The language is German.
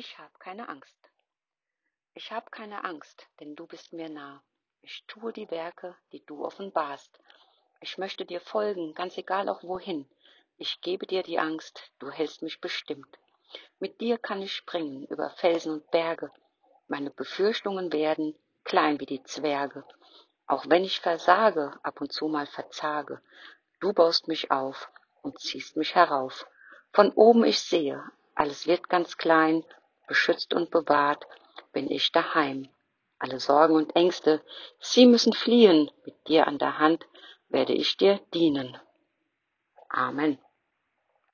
Ich hab keine Angst. Ich hab keine Angst, denn du bist mir nah. Ich tue die Werke, die du offenbarst. Ich möchte dir folgen, ganz egal auch wohin. Ich gebe dir die Angst, du hältst mich bestimmt. Mit dir kann ich springen über Felsen und Berge. Meine Befürchtungen werden klein wie die Zwerge. Auch wenn ich versage, ab und zu mal verzage, du baust mich auf und ziehst mich herauf. Von oben ich sehe, alles wird ganz klein, beschützt und bewahrt bin ich daheim. Alle Sorgen und Ängste, sie müssen fliehen, mit dir an der Hand werde ich dir dienen. Amen.